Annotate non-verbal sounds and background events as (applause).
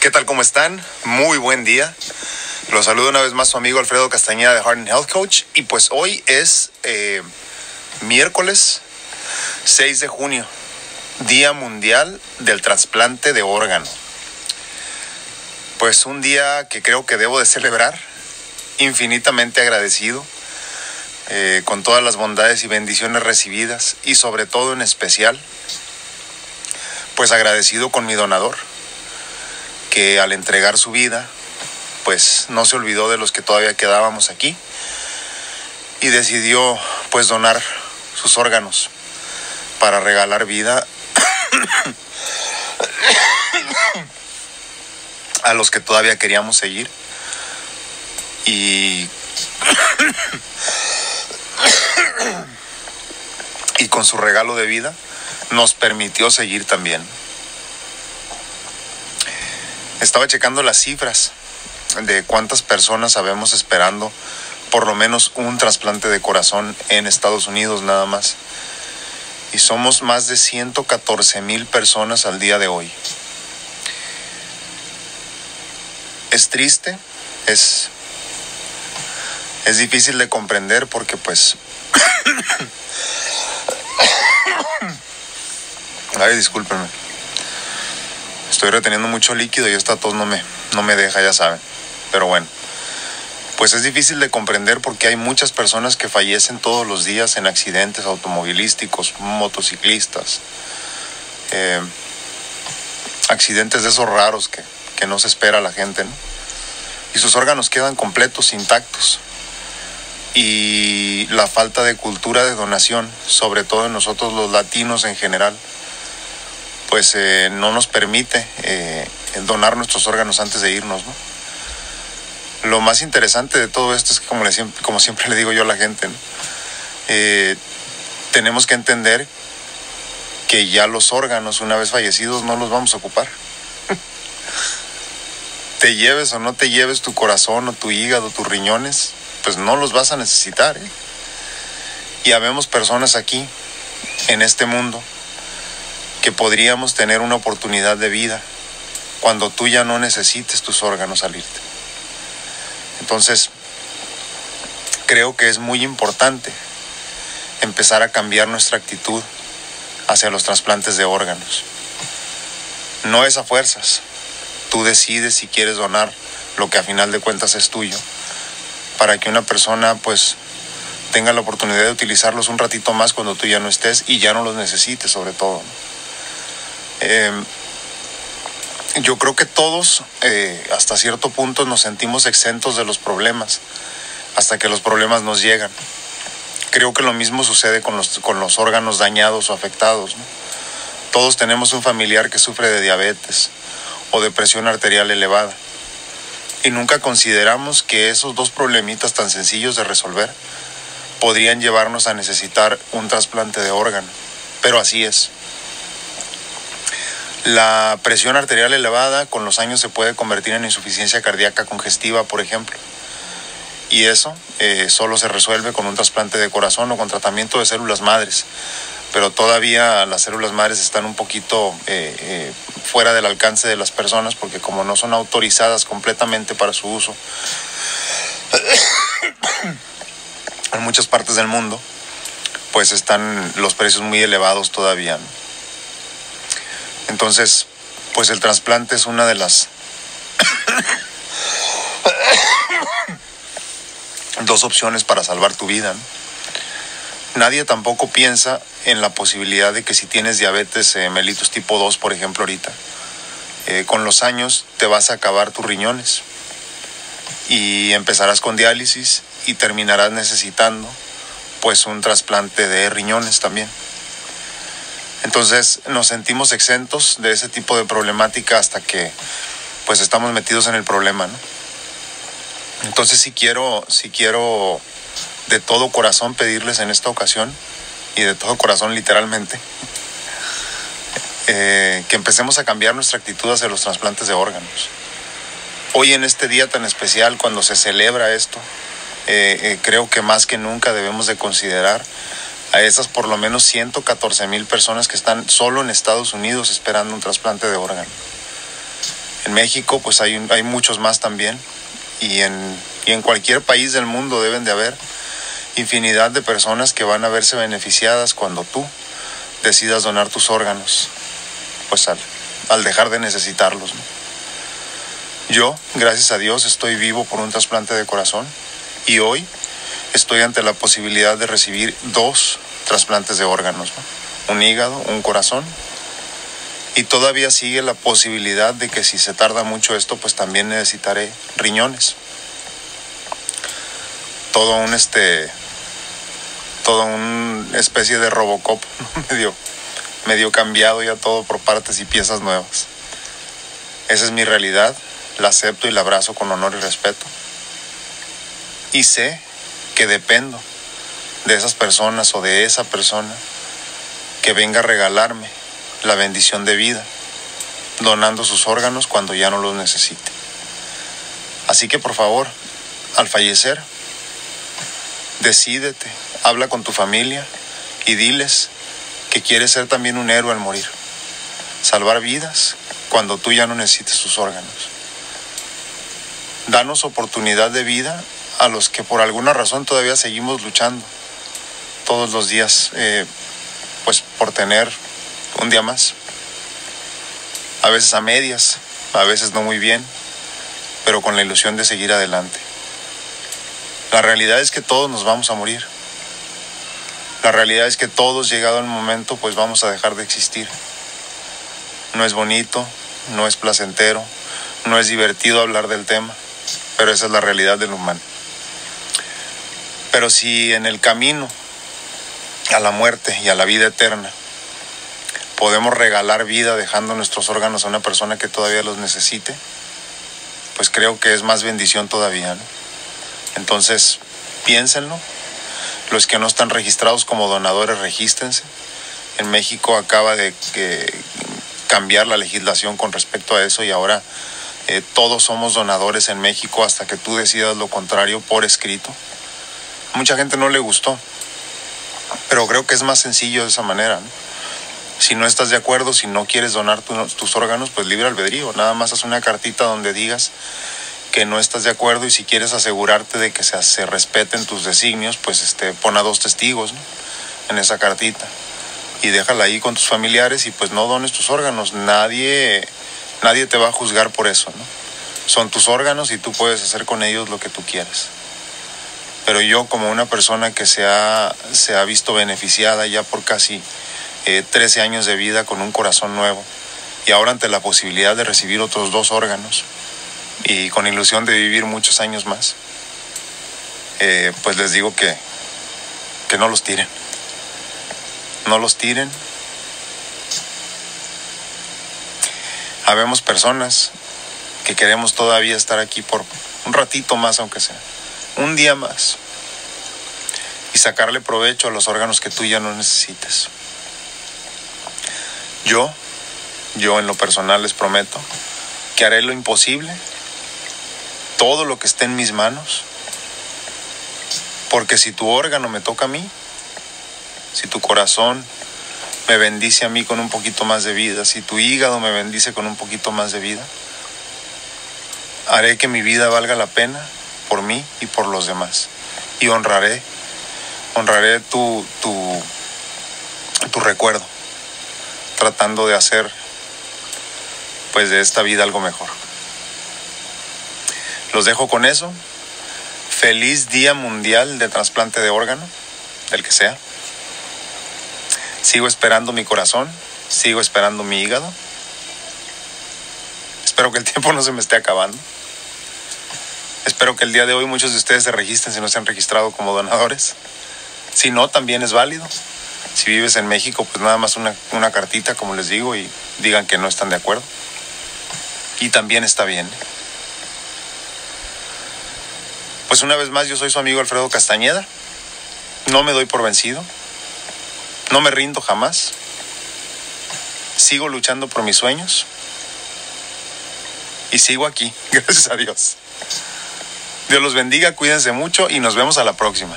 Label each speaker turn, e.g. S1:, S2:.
S1: ¿Qué tal? ¿Cómo están? Muy buen día. Los saludo una vez más su amigo Alfredo Castañeda de Heart and Health Coach. Y pues hoy es eh, miércoles 6 de junio, Día Mundial del Trasplante de Órgano. Pues un día que creo que debo de celebrar, infinitamente agradecido eh, con todas las bondades y bendiciones recibidas y sobre todo en especial, pues agradecido con mi donador que al entregar su vida, pues no se olvidó de los que todavía quedábamos aquí y decidió pues donar sus órganos para regalar vida (coughs) a los que todavía queríamos seguir y (coughs) y con su regalo de vida nos permitió seguir también. Estaba checando las cifras de cuántas personas sabemos esperando por lo menos un trasplante de corazón en Estados Unidos nada más. Y somos más de 114 mil personas al día de hoy. Es triste, es, es difícil de comprender porque pues... (coughs) (coughs) Ay, discúlpenme. Estoy reteniendo mucho líquido y esta tos no me, no me deja, ya saben. Pero bueno, pues es difícil de comprender porque hay muchas personas que fallecen todos los días en accidentes automovilísticos, motociclistas, eh, accidentes de esos raros que, que no se espera la gente, ¿no? Y sus órganos quedan completos, intactos. Y la falta de cultura de donación, sobre todo en nosotros los latinos en general, pues eh, no nos permite eh, donar nuestros órganos antes de irnos. ¿no? Lo más interesante de todo esto es que, como, como siempre le digo yo a la gente, eh, tenemos que entender que ya los órganos, una vez fallecidos, no los vamos a ocupar. (laughs) te lleves o no te lleves tu corazón o tu hígado, tus riñones, pues no los vas a necesitar. Y habemos personas aquí, en este mundo, que podríamos tener una oportunidad de vida cuando tú ya no necesites tus órganos salirte. Entonces, creo que es muy importante empezar a cambiar nuestra actitud hacia los trasplantes de órganos. No es a fuerzas. Tú decides si quieres donar lo que a final de cuentas es tuyo para que una persona pues tenga la oportunidad de utilizarlos un ratito más cuando tú ya no estés y ya no los necesites sobre todo. Eh, yo creo que todos eh, hasta cierto punto nos sentimos exentos de los problemas hasta que los problemas nos llegan. Creo que lo mismo sucede con los, con los órganos dañados o afectados. Todos tenemos un familiar que sufre de diabetes o de presión arterial elevada. Y nunca consideramos que esos dos problemitas tan sencillos de resolver podrían llevarnos a necesitar un trasplante de órgano. Pero así es. La presión arterial elevada con los años se puede convertir en insuficiencia cardíaca congestiva, por ejemplo. Y eso eh, solo se resuelve con un trasplante de corazón o con tratamiento de células madres. Pero todavía las células madres están un poquito eh, eh, fuera del alcance de las personas porque como no son autorizadas completamente para su uso (coughs) en muchas partes del mundo, pues están los precios muy elevados todavía. Entonces, pues el trasplante es una de las dos opciones para salvar tu vida. ¿no? Nadie tampoco piensa en la posibilidad de que si tienes diabetes eh, mellitus tipo 2, por ejemplo, ahorita, eh, con los años te vas a acabar tus riñones y empezarás con diálisis y terminarás necesitando pues un trasplante de riñones también. Entonces nos sentimos exentos de ese tipo de problemática hasta que pues estamos metidos en el problema, ¿no? Entonces si quiero, si quiero de todo corazón pedirles en esta ocasión, y de todo corazón literalmente, eh, que empecemos a cambiar nuestra actitud hacia los trasplantes de órganos. Hoy en este día tan especial, cuando se celebra esto, eh, eh, creo que más que nunca debemos de considerar a esas por lo menos 114 mil personas que están solo en Estados Unidos esperando un trasplante de órgano. En México pues hay, hay muchos más también y en, y en cualquier país del mundo deben de haber infinidad de personas que van a verse beneficiadas cuando tú decidas donar tus órganos, pues al, al dejar de necesitarlos. Yo, gracias a Dios, estoy vivo por un trasplante de corazón y hoy estoy ante la posibilidad de recibir dos trasplantes de órganos, un hígado, un corazón y todavía sigue la posibilidad de que si se tarda mucho esto, pues también necesitaré riñones. Todo un este todo una especie de Robocop, (laughs) medio, medio cambiado ya todo por partes y piezas nuevas. Esa es mi realidad, la acepto y la abrazo con honor y respeto. Y sé que dependo de esas personas o de esa persona que venga a regalarme la bendición de vida, donando sus órganos cuando ya no los necesite. Así que por favor, al fallecer, decídete habla con tu familia y diles que quieres ser también un héroe al morir. Salvar vidas cuando tú ya no necesites tus órganos. Danos oportunidad de vida a los que por alguna razón todavía seguimos luchando todos los días, eh, pues por tener un día más. A veces a medias, a veces no muy bien, pero con la ilusión de seguir adelante. La realidad es que todos nos vamos a morir. La realidad es que todos, llegado el momento, pues vamos a dejar de existir. No es bonito, no es placentero, no es divertido hablar del tema, pero esa es la realidad del humano. Pero si en el camino a la muerte y a la vida eterna podemos regalar vida dejando nuestros órganos a una persona que todavía los necesite, pues creo que es más bendición todavía. Entonces, piénsenlo, los que no están registrados como donadores, regístrense. En México acaba de cambiar la legislación con respecto a eso y ahora eh, todos somos donadores en México hasta que tú decidas lo contrario por escrito. Mucha gente no le gustó, pero creo que es más sencillo de esa manera. Si no estás de acuerdo, si no quieres donar tus órganos, pues libre albedrío. Nada más haz una cartita donde digas que no estás de acuerdo y si quieres asegurarte de que se, se respeten tus designios, pues este, pon a dos testigos en esa cartita y déjala ahí con tus familiares y pues no dones tus órganos. Nadie, nadie te va a juzgar por eso, ¿no? Son tus órganos y tú puedes hacer con ellos lo que tú quieras. Pero yo como una persona que se ha, se ha visto beneficiada ya por casi 13 eh, años de vida con un corazón nuevo y ahora ante la posibilidad de recibir otros dos órganos, y con ilusión de vivir muchos años más, eh, pues les digo que, que no los tiren. No los tiren. Habemos personas que queremos todavía estar aquí por un ratito más, aunque sea, un día más, y sacarle provecho a los órganos que tú ya no necesites. Yo, yo en lo personal les prometo que haré lo imposible todo lo que esté en mis manos. Porque si tu órgano me toca a mí, si tu corazón me bendice a mí con un poquito más de vida, si tu hígado me bendice con un poquito más de vida, haré que mi vida valga la pena por mí y por los demás. Y honraré, honraré tu, tu, tu recuerdo, tratando de hacer pues de esta vida algo mejor. Los dejo con eso. Feliz Día Mundial de Trasplante de Órgano, del que sea. Sigo esperando mi corazón, sigo esperando mi hígado. Espero que el tiempo no se me esté acabando. Espero que el día de hoy muchos de ustedes se registren si no se han registrado como donadores. Si no, también es válido. Si vives en México, pues nada más una, una cartita, como les digo, y digan que no están de acuerdo. Y también está bien. Pues una vez más, yo soy su amigo Alfredo Castañeda. No me doy por vencido. No me rindo jamás. Sigo luchando por mis sueños. Y sigo aquí, (laughs) gracias a Dios. Dios los bendiga, cuídense mucho y nos vemos a la próxima.